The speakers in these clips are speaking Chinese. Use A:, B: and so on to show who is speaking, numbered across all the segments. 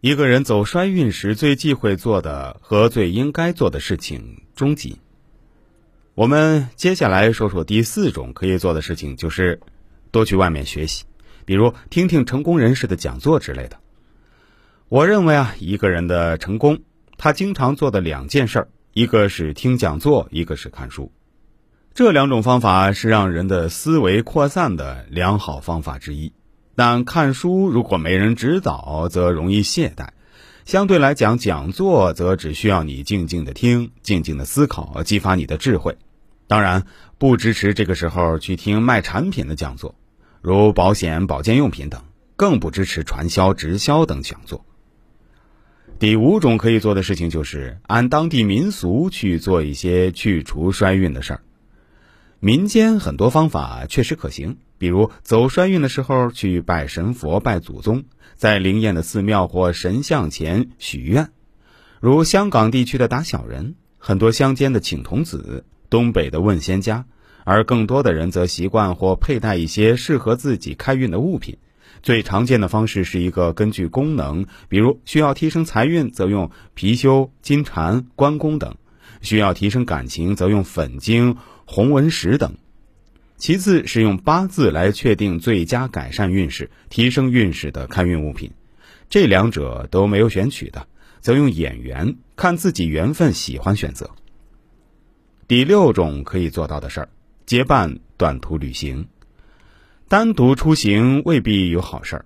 A: 一个人走衰运时最忌讳做的和最应该做的事情，终极。我们接下来说说第四种可以做的事情，就是多去外面学习，比如听听成功人士的讲座之类的。我认为啊，一个人的成功，他经常做的两件事儿，一个是听讲座，一个是看书。这两种方法是让人的思维扩散的良好方法之一。但看书如果没人指导，则容易懈怠；相对来讲，讲座则只需要你静静的听，静静的思考，激发你的智慧。当然，不支持这个时候去听卖产品的讲座，如保险、保健用品等；更不支持传销、直销等讲座。第五种可以做的事情，就是按当地民俗去做一些去除衰运的事儿。民间很多方法确实可行，比如走衰运的时候去拜神佛、拜祖宗，在灵验的寺庙或神像前许愿，如香港地区的打小人，很多乡间的请童子，东北的问仙家，而更多的人则习惯或佩戴一些适合自己开运的物品。最常见的方式是一个根据功能，比如需要提升财运，则用貔貅、金蟾、关公等；需要提升感情，则用粉晶。红纹石等，其次是用八字来确定最佳改善运势、提升运势的开运物品，这两者都没有选取的，则用眼缘看自己缘分喜欢选择。第六种可以做到的事儿，结伴短途旅行。单独出行未必有好事儿，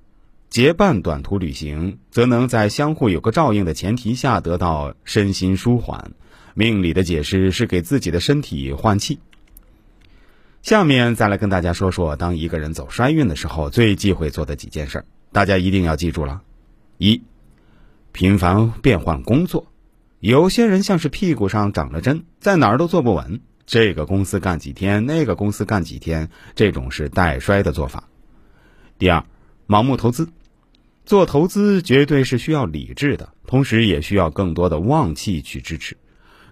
A: 结伴短途旅行则能在相互有个照应的前提下得到身心舒缓。命理的解释是给自己的身体换气。下面再来跟大家说说，当一个人走衰运的时候，最忌讳做的几件事，大家一定要记住了。一，频繁变换工作，有些人像是屁股上长了针，在哪儿都坐不稳，这个公司干几天，那个公司干几天，这种是带衰的做法。第二，盲目投资，做投资绝对是需要理智的，同时也需要更多的旺气去支持。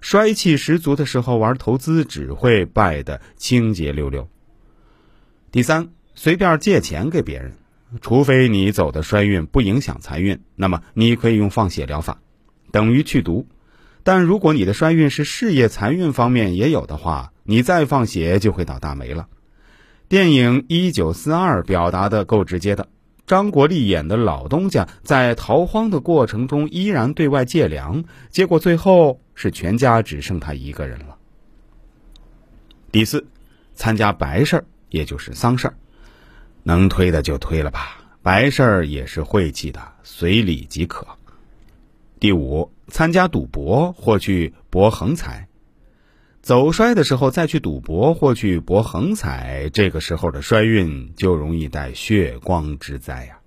A: 衰气十足的时候玩投资，只会败得清洁溜溜。第三，随便借钱给别人，除非你走的衰运不影响财运，那么你可以用放血疗法，等于去毒。但如果你的衰运是事业财运方面也有的话，你再放血就会倒大霉了。电影《一九四二》表达的够直接的。张国立演的老东家在逃荒的过程中依然对外借粮，结果最后是全家只剩他一个人了。第四，参加白事儿，也就是丧事儿，能推的就推了吧，白事儿也是晦气的，随礼即可。第五，参加赌博或去博横财，走衰的时候再去赌博或去博横财，这个时候的衰运就容易带血光之灾呀。